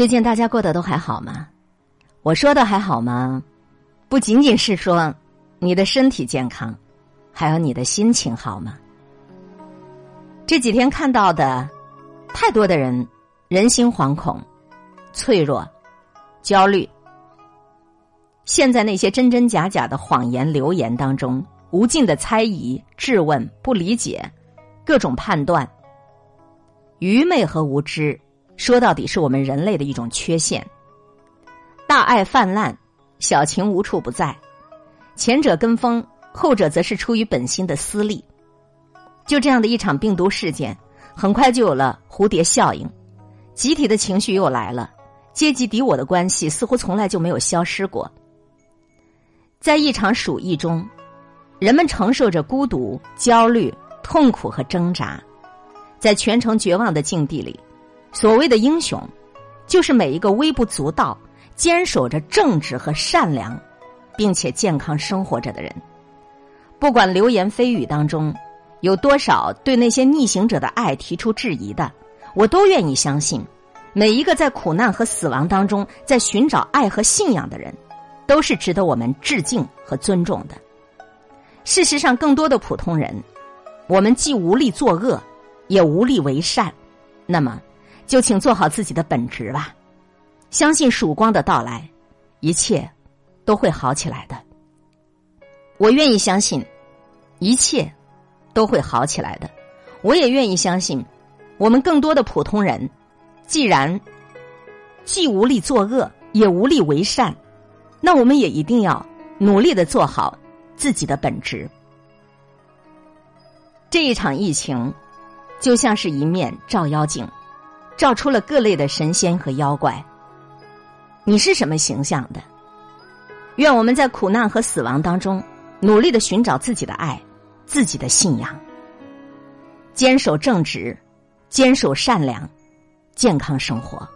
最近大家过得都还好吗？我说的还好吗？不仅仅是说你的身体健康，还有你的心情好吗？这几天看到的太多的人人心惶恐、脆弱、焦虑。现在那些真真假假的谎言流言当中，无尽的猜疑、质问、不理解，各种判断，愚昧和无知，说到底是我们人类的一种缺陷。大爱泛滥，小情无处不在，前者跟风，后者则是出于本心的私利。就这样的一场病毒事件，很快就有了蝴蝶效应，集体的情绪又来了，阶级敌我的关系似乎从来就没有消失过。在一场鼠疫中，人们承受着孤独、焦虑、痛苦和挣扎，在全城绝望的境地里，所谓的英雄，就是每一个微不足道、坚守着正直和善良，并且健康生活着的人。不管流言蜚语当中有多少对那些逆行者的爱提出质疑的，我都愿意相信，每一个在苦难和死亡当中在寻找爱和信仰的人。都是值得我们致敬和尊重的。事实上，更多的普通人，我们既无力作恶，也无力为善。那么，就请做好自己的本职吧，相信曙光的到来，一切都会好起来的。我愿意相信，一切都会好起来的。我也愿意相信，我们更多的普通人，既然既无力作恶，也无力为善。那我们也一定要努力的做好自己的本职。这一场疫情就像是一面照妖镜，照出了各类的神仙和妖怪。你是什么形象的？愿我们在苦难和死亡当中，努力的寻找自己的爱、自己的信仰，坚守正直，坚守善良，健康生活。